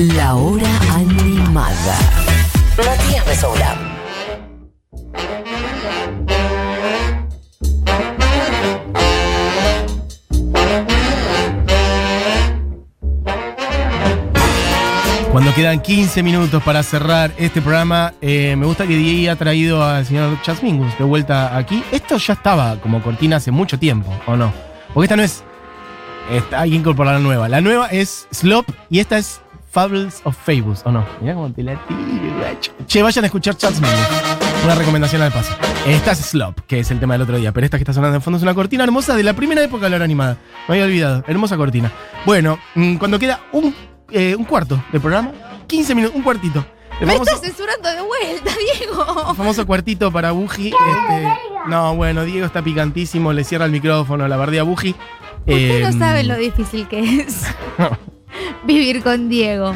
La hora animada. Matías Mesoula. Cuando quedan 15 minutos para cerrar este programa, eh, me gusta que Diego ha traído al señor Chas Mingus de vuelta aquí. Esto ya estaba como cortina hace mucho tiempo, ¿o no? Porque esta no es. Esta, hay que incorporar la nueva. La nueva es Slop y esta es Fables of Fables, ¿o no? Mirá cómo te la tiro, guacho. Che, vayan a escuchar Mingus. Una recomendación al paso. Esta es Slop, que es el tema del otro día, pero esta que está sonando de fondo es una cortina hermosa de la primera época de la hora animada. Me había olvidado. Hermosa cortina. Bueno, mm, cuando queda un, eh, un cuarto de programa, 15 minutos, un cuartito. El Me famoso- estás censurando de vuelta, Diego. famoso cuartito para Buji. este, no, bueno, Diego está picantísimo, le cierra el micrófono, la bardea Buji. Ustedes Eh, no saben lo difícil que es vivir con Diego.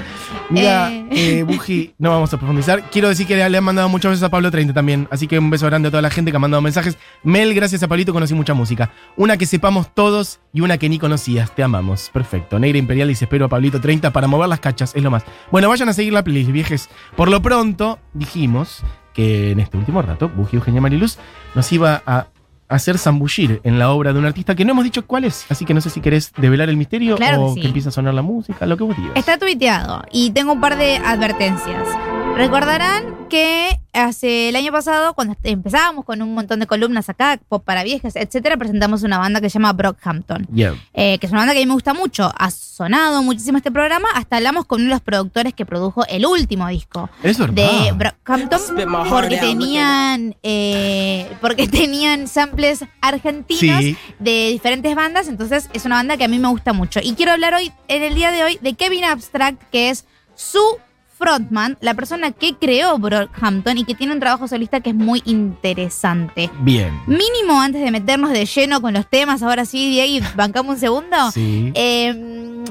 Mira, Eh. eh, Buji, no vamos a profundizar. Quiero decir que le han mandado muchas veces a Pablo 30 también. Así que un beso grande a toda la gente que ha mandado mensajes. Mel, gracias a Pablito conocí mucha música. Una que sepamos todos y una que ni conocías. Te amamos. Perfecto. Negra Imperial dice, espero a Pablito 30 para mover las cachas. Es lo más. Bueno, vayan a seguir la playlist, viejes. Por lo pronto, dijimos que en este último rato, Buji Eugenia Mariluz nos iba a hacer zambullir en la obra de un artista que no hemos dicho cuál es. Así que no sé si querés develar el misterio Claro que o sí. que empiece a sonar la música, lo que vos digas. Está tuiteado y tengo un par de advertencias. Recordarán que hace el año pasado, cuando empezábamos con un montón de columnas acá, pop para viejas, etcétera, presentamos una banda que se llama Brockhampton. Yeah. eh, que es una banda que a mí me gusta mucho. Ha sonado muchísimo este programa. Hasta hablamos con uno de los productores que produjo el último disco Es de Brockhampton porque tenían eh, porque tenían samples argentinos Sí. de diferentes bandas. Entonces es una banda que a mí me gusta mucho. Y quiero hablar hoy, en el día de hoy, de Kevin Abstract, que es su frontman, la persona que creó Brockhampton y que tiene un trabajo solista que es muy interesante. Bien. Mínimo antes de meternos de lleno con los temas, ahora sí, Diego, bancamos un segundo. Sí. Eh,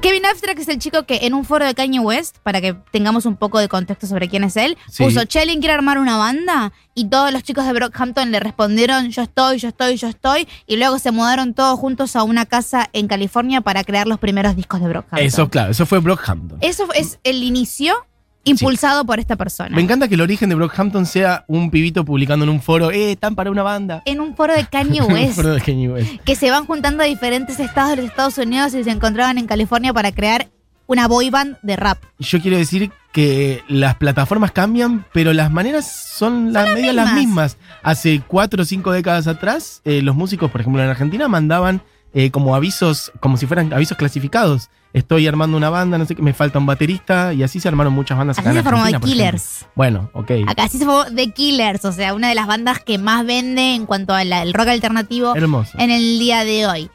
Kevin Abstract es el chico que en un foro de Kanye West, para que tengamos un poco de contexto sobre quién es él, Sí. puso, Chelin quiere armar una banda y todos los chicos de Brockhampton le respondieron, yo estoy, yo estoy, yo estoy, y luego se mudaron todos juntos a una casa en California para crear los primeros discos de Brockhampton. Eso, claro, eso fue Brockhampton. Eso es el inicio impulsado por esta persona. Me encanta que el origen de Brockhampton sea un pibito publicando en un foro, eh, están para una banda. En un foro de Kanye un West. foro de Kanye West. que se van juntando a diferentes estados de los Estados Unidos y se encontraban en California para crear una boy band de rap. Yo quiero decir que las plataformas cambian, pero las maneras son las las mismas. mismas. Hace cuatro o cinco décadas atrás, eh, los músicos, por ejemplo, en Argentina mandaban eh, como avisos, como si fueran avisos clasificados. Estoy armando una banda, no sé qué, me falta un baterista, y así se armaron muchas bandas Así acá se formó The. Killers. Bueno, ok. Acá sí se formó The Killers, o sea, una de las bandas que más vende en cuanto al rock alternativo Hermoso. en el día de hoy.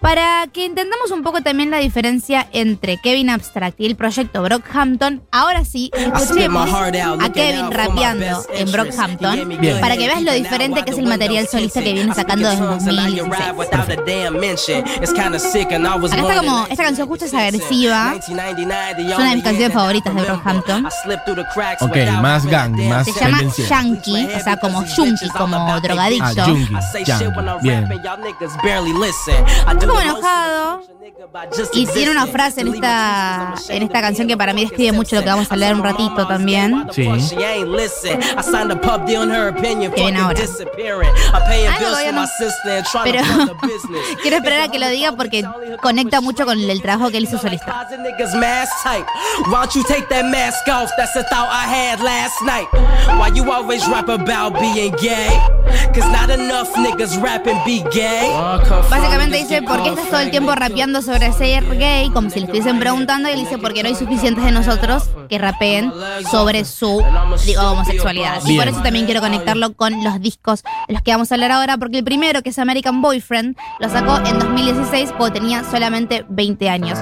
Para que entendamos un poco también la diferencia entre Kevin Abstract y el proyecto Brockhampton, ahora sí, escuchemos a Kevin rapeando en Brockhampton Bien. para que veas lo diferente que es el material solista que viene sacando desde 2016. Acá está como, esta canción justo es agresiva, es una de mis canciones favoritas de Brockhampton. Ok, más gang, más Se llama. Yankee, o sea, como junkie, como drogadicto. Ah, bien. Como enojado. Y tiene una frase en esta, en esta canción que para mí describe mucho lo que vamos a hablar un ratito también. Sí. Que viene ahora. Ah, no. Pero quiero esperar a que lo diga porque conecta mucho con el trabajo que él hizo solista. Básicamente dice, ¿por qué estás todo el tiempo rapeando sobre ser gay? Como si le estuviesen preguntando. Y él dice, porque no hay suficientes de nosotros que rapeen sobre su digo, homosexualidad. Y por eso también quiero conectarlo con los discos de los que vamos a hablar ahora. Porque el primero, que es American Boyfriend, lo sacó en 2016 cuando tenía solamente 20 años.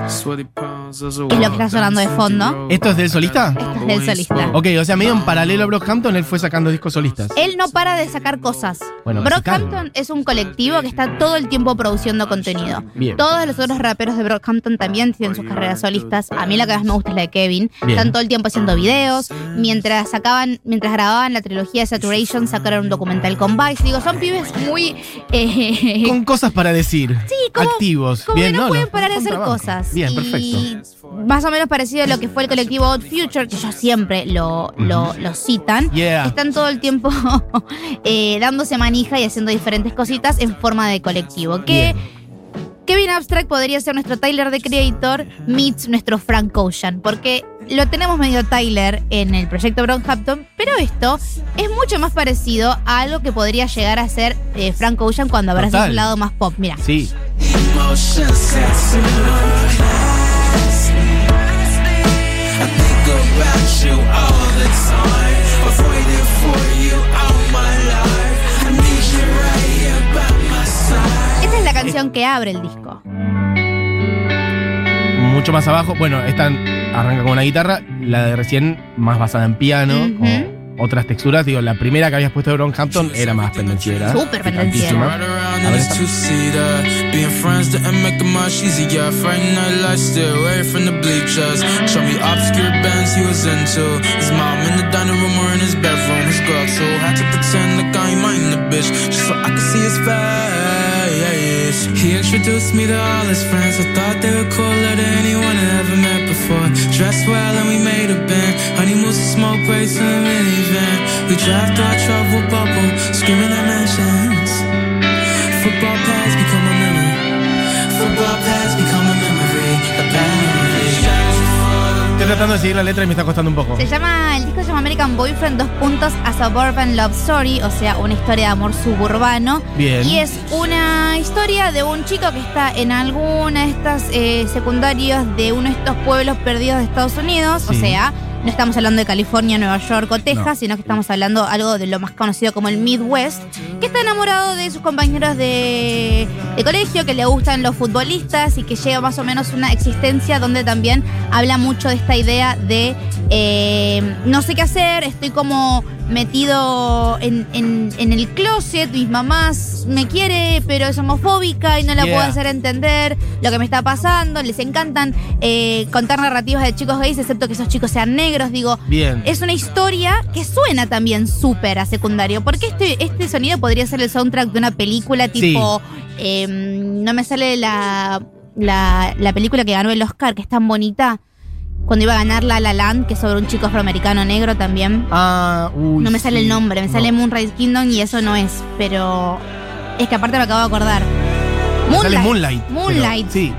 Es lo que está sonando de fondo. ¿Esto es del solista? Esto es del solista. Ok, o sea, medio en paralelo a Brockhampton, él fue sacando discos solistas. Él no para de sacar cosas. Bueno, Brockhampton es un colectivo que está todo el tiempo produciendo contenido. Bien. Todos los otros raperos de Brockhampton también tienen sus carreras solistas. A mí la que más me gusta es la de Kevin. Bien. Están todo el tiempo haciendo videos. Mientras sacaban, mientras grababan la trilogía de Saturation, sacaron un documental con Vice. Digo, son pibes muy eh, Con cosas para decir. Sí, como- Activos. como Bien, que no, ¿no? pueden parar de hacer trabajo. cosas. Bien, y perfecto. Más o menos parecido a lo que fue el colectivo Odd Future, que ellos siempre lo, lo, lo citan. Yeah. Están todo el tiempo eh, dándose manija y haciendo diferentes cositas en forma de colectivo. Que Kevin Abstract podría ser nuestro Tyler the Creator meets nuestro Frank Ocean, porque lo tenemos medio Tyler en el proyecto Brockhampton, pero esto es mucho más parecido a algo que podría llegar a ser eh, Frank Ocean cuando abraza su lado más pop. Mira. Sí. About you all the time. I've waited for you all my life. I need you right here by my side. Esta es la canción que abre el disco. Mucho más abajo. Bueno, esta arranca con una guitarra. La de recién más basada en piano. Ujú. con otras texturas. Digo, la primera que habías puesto de Brockhampton era más pendenciera. Súper pendenciera. A ver the the girl too. Had to pretend like I ain't mind the bitch. Just so I could see his face. He introduced me to all his friends. I thought they were cooler than anyone I ever met before. Dressed well and we made a band. Honeymoons and smoke breaks in a minivan. We drive through our trouble bubble, screaming at mansions. Football pads become Estoy tratando de seguir la letra y me está costando un poco. Se llama, el disco se llama American Boyfriend, dos puntos, A Suburban Love Story, o sea, una historia de amor suburbano. Bien. Y es una historia de un chico que está en alguna de estas eh, secundarias de uno de estos pueblos perdidos de Estados Unidos, o sea, no estamos hablando de California, Nueva York o Texas, No. sino que estamos hablando algo de lo más conocido como el Midwest, que está enamorado de sus compañeros de, de colegio, que le gustan los futbolistas y que llega más o menos una existencia donde también habla mucho de esta idea de eh, no sé qué hacer, estoy como metido en, en- en el closet, mis mamás me quiere, pero es homofóbica y no la Yeah. puedo hacer entender lo que me está pasando, les encantan eh, contar narrativas de chicos gays, excepto que esos chicos sean negros, digo, Bien. es una historia que suena también súper a secundario. Porque este, este sonido podría ser el soundtrack de una película tipo. eh, no me sale la, la, la película que ganó el Oscar, que es tan bonita. Cuando iba a ganar La La Land, que es sobre un chico afroamericano negro también. Ah, uy. No me sale el nombre, me No. sale Moonrise Kingdom y eso no es. Pero. Es que aparte me acabo de acordar. Me sale Moonlight. pero- Moonlight. sí.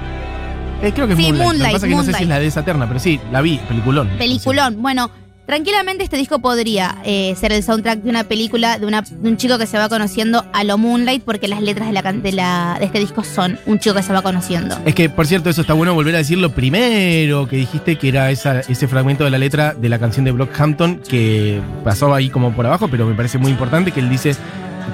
Eh, creo que es Sí, Moonlight. Lo que Moonlight, pasa es que no sé si Moonlight. es la de esa pero sí, la vi, peliculón. Peliculón. Bueno, tranquilamente este disco podría eh, ser el soundtrack de una película de, un chico que se va conociendo a lo Moonlight, porque las letras de, la, de, este disco son un chico que se va conociendo. Es que, por cierto, eso está bueno volver a decir lo primero que dijiste, que era ese fragmento de la letra de la canción de Brockhampton, que pasó ahí como por abajo, pero me parece muy importante, que él dice,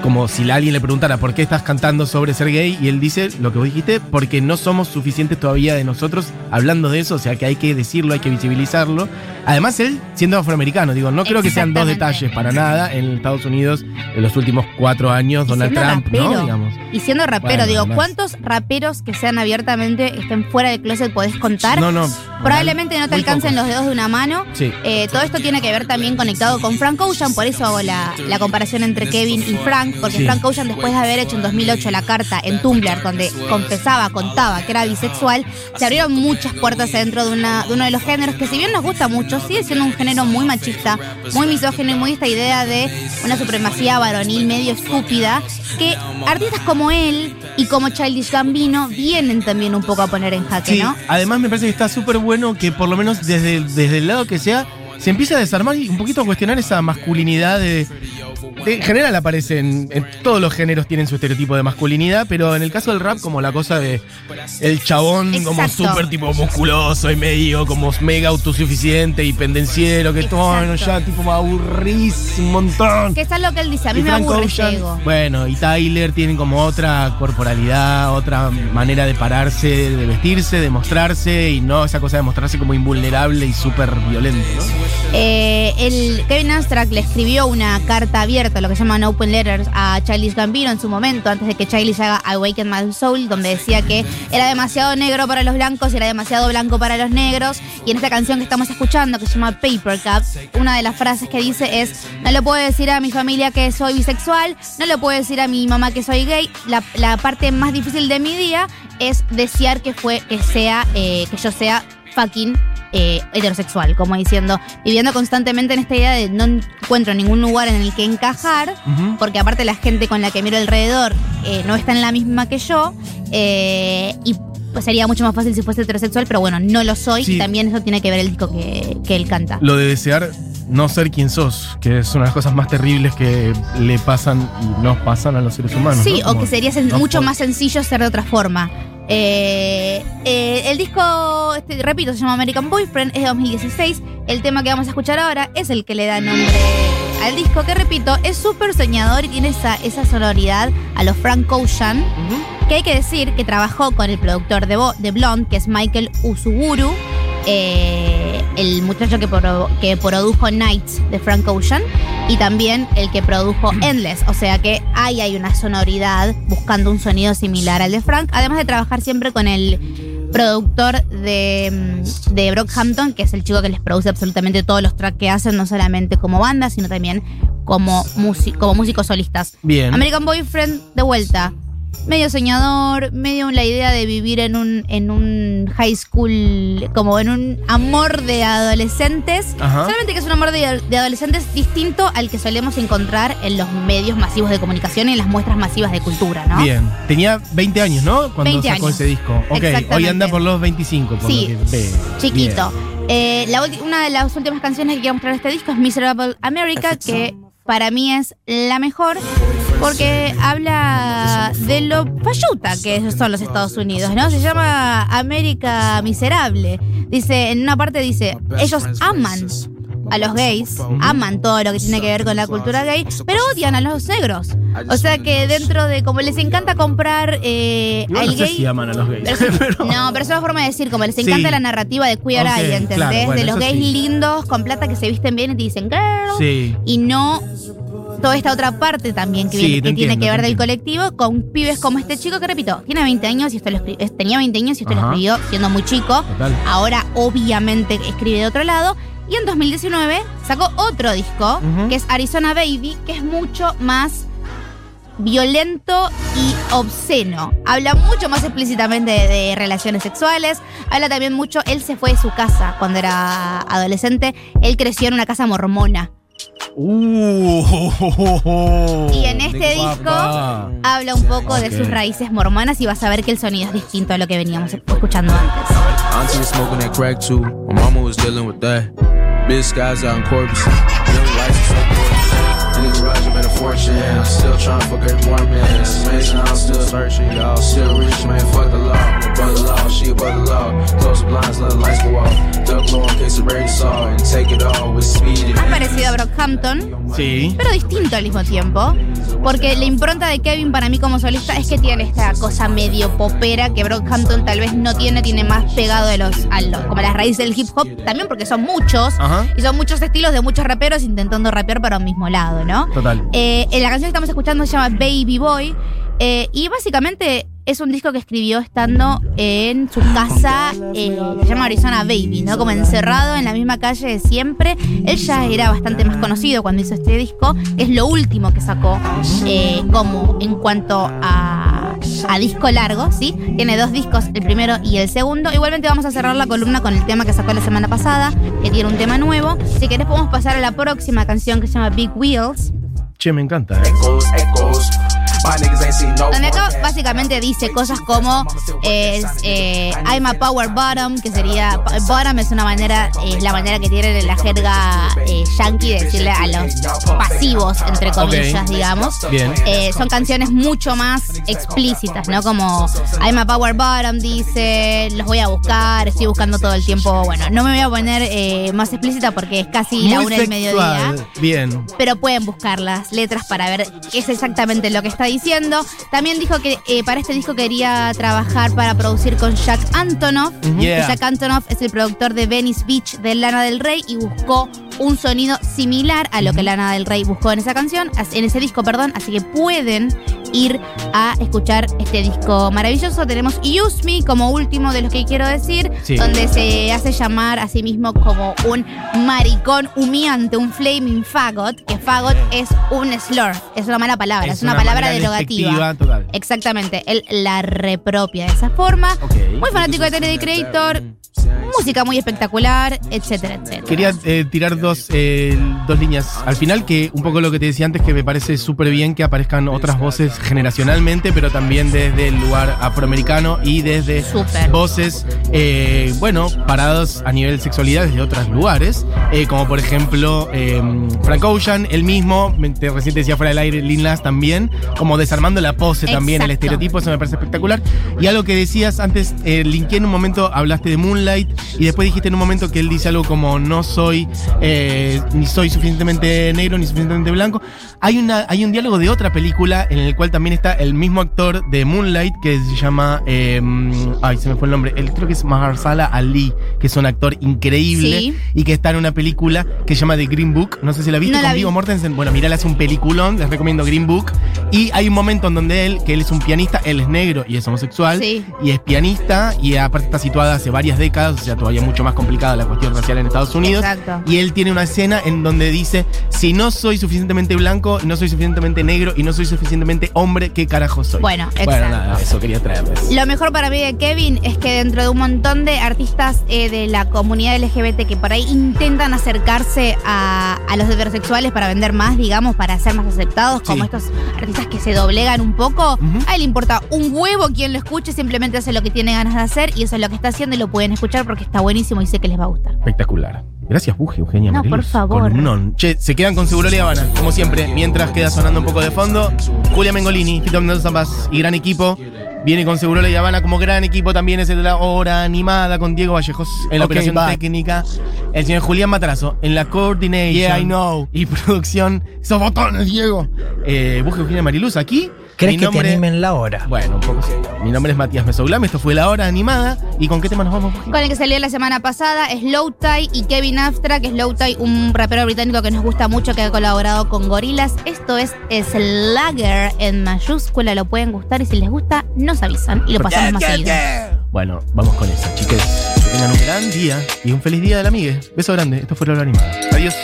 como si alguien le preguntara por qué estás cantando sobre ser gay, y él dice lo que vos dijiste, porque no somos suficientes todavía de nosotros hablando de eso, o sea que hay que decirlo, hay que visibilizarlo. Además, él siendo afroamericano, digo, no creo que sean dos detalles para nada en Estados Unidos en los últimos cuatro años, Y Donald Trump, rapero. ¿no? Digamos. Y siendo rapero, Bueno, digo, además. ¿cuántos raperos que sean abiertamente, estén fuera del closet, podés contar? No, no. Probablemente no te alcancen pocos. los dedos de una mano. Sí. Eh, todo esto tiene que ver también conectado con Frank Ocean, por eso hago la, la comparación entre Kevin y Frank, porque Sí. Frank Ocean después de haber hecho en 2008 la carta en Tumblr donde confesaba, contaba que era bisexual, se abrieron muchas puertas dentro de, una, de uno de los géneros que si bien nos gusta mucho, sigue siendo un género muy machista, muy misógino y muy esta idea de una supremacía varonil medio estúpida, que artistas como él y como Childish Gambino vienen también un poco a poner en jaque, Sí, ¿no? además me parece que está súper bueno que por lo menos desde, desde el lado que sea, se empieza a desarmar y un poquito a cuestionar esa masculinidad de... en general aparece en, todos los géneros tienen su estereotipo de masculinidad, pero en el caso del rap como la cosa de el chabón como súper tipo musculoso y medio como mega autosuficiente y pendenciero, que todo bueno, ya tipo me aburrís un montón. Que es lo que él dice, a mí Y me Frank aburre Ocean. Bueno, y Tyler tienen como otra corporalidad, otra manera de pararse, de vestirse, de mostrarse, y no esa cosa de mostrarse como invulnerable y súper violento, ¿no? Eh, el Kevin Abstract le escribió una carta lo que llaman open letters, a Childish Gambino en su momento, antes de que Childish haga Awaken My Soul, donde decía que era demasiado negro para los blancos y era demasiado blanco para los negros. Y en esta canción que estamos escuchando, que se llama Paper Cup, una de las frases que dice es: No le puedo decir a mi familia que soy bisexual, no le puedo decir a mi mamá que soy gay. La, la parte más difícil de mi día es desear que fue, que sea, eh, que yo sea fucking eh, heterosexual, como diciendo, viviendo constantemente en esta idea de no encuentro ningún lugar en el que encajar, porque aparte la gente con la que miro alrededor eh, no está en la misma que yo, eh, y pues sería mucho más fácil si fuese heterosexual, pero bueno, no lo soy, Sí. y también eso tiene que ver el disco que, que él canta. Lo de desear no ser quien sos, que es una de las cosas más terribles que le pasan y nos pasan a los seres humanos. Sí, ¿no? o que sería no mucho más sencillo ser de otra forma. Eh, eh, el disco, este, repito, se llama American Boyfriend, es de 2016. El tema que vamos a escuchar ahora es el que le da nombre al disco, que repito, es súper soñador y tiene esa, esa sonoridad a los Frank Ocean. Que hay que decir que trabajó con el productor de, Bo- de Blonde, que es Michael Usuguru, eh, el muchacho que, pro- que produjo Nights de Frank Ocean, y también el que produjo Endless. O sea que ahí hay una sonoridad buscando un sonido similar al de Frank, además de trabajar siempre con el productor de, mm, de Brockhampton, que es el chico que les produce absolutamente todos los tracks que hacen, no solamente como banda, sino también como, como músicos solistas. Bien. American Boyfriend, de vuelta. Medio soñador, medio la idea de vivir en un, en un high school, como en un amor de adolescentes. Ajá. Solamente que es un amor de, de adolescentes distinto al que solemos encontrar en los medios masivos de comunicación y en las muestras masivas de cultura, ¿no? Bien. Tenía 20 años, ¿no? Cuando 20 sacó años. ese disco. Ok, hoy anda por los 25. Por Sí, lo que ve. Chiquito. Eh, la una de las últimas canciones que quiero mostrar de este disco es Miserable America, que para mí es la mejor porque habla de lo falluta que son los Estados Unidos, ¿no? Se llama América Miserable. Dice, en una parte dice, ellos aman a los gays, aman todo lo que tiene que ver con la cultura gay, pero odian a los negros. O sea que dentro de, como les encanta comprar eh, Igual al no sé gay... si aman a los gays. Pero- pero- No, pero es una forma de decir, como les Sí. encanta la narrativa de Queer Ok, Eye, ¿entendés? claro, bueno, de los gays sí. lindos con plata que se visten bien y te dicen girl. Sí. Y no toda esta otra parte también que, Sí, viene- tiene que ver del colectivo con pibes como este chico que, repito, tiene 20 años y esto lo tenía 20 años y esto lo escribió siendo muy chico. Total. Ahora, obviamente, escribe de otro lado. Y en 2019 sacó otro disco, que es Arizona Baby, que es mucho más violento y obsceno. Habla mucho más explícitamente de, de relaciones sexuales. Habla también mucho. Él se fue de su casa cuando era adolescente. Él creció en una casa mormona. Uh, Y en este disco habla un poco de sus raíces mormonas y vas a ver que el sonido es distinto a lo que veníamos escuchando antes. Fortune. I'm still trying to fuck every more man. It's amazing, I'm still searching, y'all. Still rich, man. Fuck the law. Above the law, she above the law. Close the blinds, let the lights go off. Duck low in case the rain saw. And take it all with speed. Más parecido a Brockhampton, Sí. pero distinto al mismo tiempo. Porque la impronta de Kevin para mí como solista es que tiene esta cosa medio popera que Brockhampton tal vez no tiene, tiene más pegado de los, a los- como las raíces del hip hop, también porque son muchos. Ajá. Y son muchos estilos de muchos raperos intentando rapear para un mismo lado, ¿no? Total. Eh, en la canción que estamos escuchando se llama Baby Boy. eh, y básicamente es un disco que escribió estando en su casa, eh, se llama Arizona Baby, ¿no? Como encerrado en la misma calle de siempre. Él ya era bastante más conocido cuando hizo este disco. Es lo último que sacó eh, como en cuanto a, a disco largo, ¿sí? Tiene dos discos, el primero y el segundo. Igualmente vamos a cerrar la columna con el tema que sacó la semana pasada, que tiene un tema nuevo. Si querés podemos pasar a la próxima canción que se llama Big Wheels. Che, me encanta. ¿eh? Donde acá básicamente dice cosas como es, eh, I'm a power bottom, que sería bottom es una manera, es la manera que tiene la jerga eh, yankee de decirle a los pasivos, entre comillas, digamos. Bien. Eh, son canciones mucho más explícitas, ¿no? Como I'm a power bottom, dice, los voy a buscar, estoy buscando todo el tiempo. Bueno, no me voy a poner eh, más explícita porque es casi la una del mediodía. Bien. pero pueden buscar las letras para ver qué es exactamente lo que está diciendo. También dijo que eh, para este disco quería trabajar para producir con Jack Antonoff. Yeah. Jack Antonoff es el productor de Venice Beach de Lana del Rey y buscó un sonido similar a lo que Lana del Rey buscó en esa canción, en ese disco, perdón. Así que pueden ir a escuchar este disco maravilloso. Tenemos Use Me como último de los que quiero decir, Sí. donde se hace llamar a sí mismo como un maricón humeante, un flaming fagot, que fagot es un slur, es una mala palabra, es, una, palabra derogativa. Total. Exactamente, él la repropia de esa forma. Muy fanático de the Creator. Música muy espectacular, etcétera, etcétera. Quería eh, tirar dos, eh, dos líneas al final, que un poco lo que te decía antes, que me parece súper bien que aparezcan otras voces generacionalmente, pero también desde el lugar afroamericano y desde voces, eh, bueno, parados a nivel sexualidad desde otros lugares, como por ejemplo eh, Frank Ocean, el mismo, te recién te decía fuera del aire, Lin Nas también, como desarmando la pose también, el estereotipo, eso me parece espectacular. Y algo que decías antes, eh, linké en un momento, hablaste de Moonlight y después dijiste en un momento que él dice algo como no soy, eh, ni soy suficientemente negro ni suficientemente blanco. Hay, una, hay un diálogo de otra película en el cual también está el mismo actor de Moonlight que se llama, eh, ay, se me fue el nombre, el, creo que es Mahershala Ali, que es un actor increíble Sí. y que está en una película que se llama The Green Book. No sé si la viste No la con vi. Viggo Mortensen. Bueno, mirala, es un peliculón, les recomiendo Green Book. Y hay un momento en donde él, que él es un pianista, él es negro y es homosexual, Sí. y es pianista, y aparte está situada hace varias décadas, o sea, todavía mucho más complicada la cuestión racial en Estados Unidos. Exacto. Y él tiene una escena en donde dice, si no soy suficientemente blanco, no soy suficientemente negro y no soy suficientemente hombre, ¿qué carajo soy? Bueno, nada, eso quería traerles. Lo mejor para mí de Kevin es que dentro de un montón de artistas eh, de la comunidad LGBT que por ahí intentan acercarse a, a los heterosexuales para vender más, digamos, para ser más aceptados, como estos artistas que se doblegan un poco, a él le importa un huevo quien lo escuche, simplemente hace lo que tiene ganas de hacer y eso es lo que está haciendo y lo pueden escuchar porque está buenísimo y sé que les va a gustar. Espectacular. Gracias, Buji, Eugenia. No, Mariluz. por favor. Columnón. Che, se quedan con Seguro La Habana, como siempre. Mientras queda sonando un poco de fondo, Julia Mengolini, Fito Mendoza Paz y gran equipo. Viene con Seguro La Habana como gran equipo. También es el de la hora animada con Diego Vallejos en la operación bye. técnica. El señor Julián Matrazo en la coordination. Yeah, I know. Y producción. Esos botones, Diego. Eh, Buji, Eugenia Mariluz aquí. ¿Crees Mi que nombre- te animen la hora? Bueno, un poco sí. Mi nombre es Matías Mesoulam. Esto fue la hora animada. ¿Y con qué tema nos vamos? Con el que salió la semana pasada, Slow Tie y Kevin Abstract. Slow Tie, un rapero británico que nos gusta mucho, que ha colaborado con Gorilas. Esto es Slugger en mayúscula, lo pueden gustar y si les gusta, nos avisan y lo pasamos más seguido. Bueno, vamos con eso, chiques. Tengan un gran día y un feliz día de la amiga. Beso grande. Esto fue la hora animada. Adiós.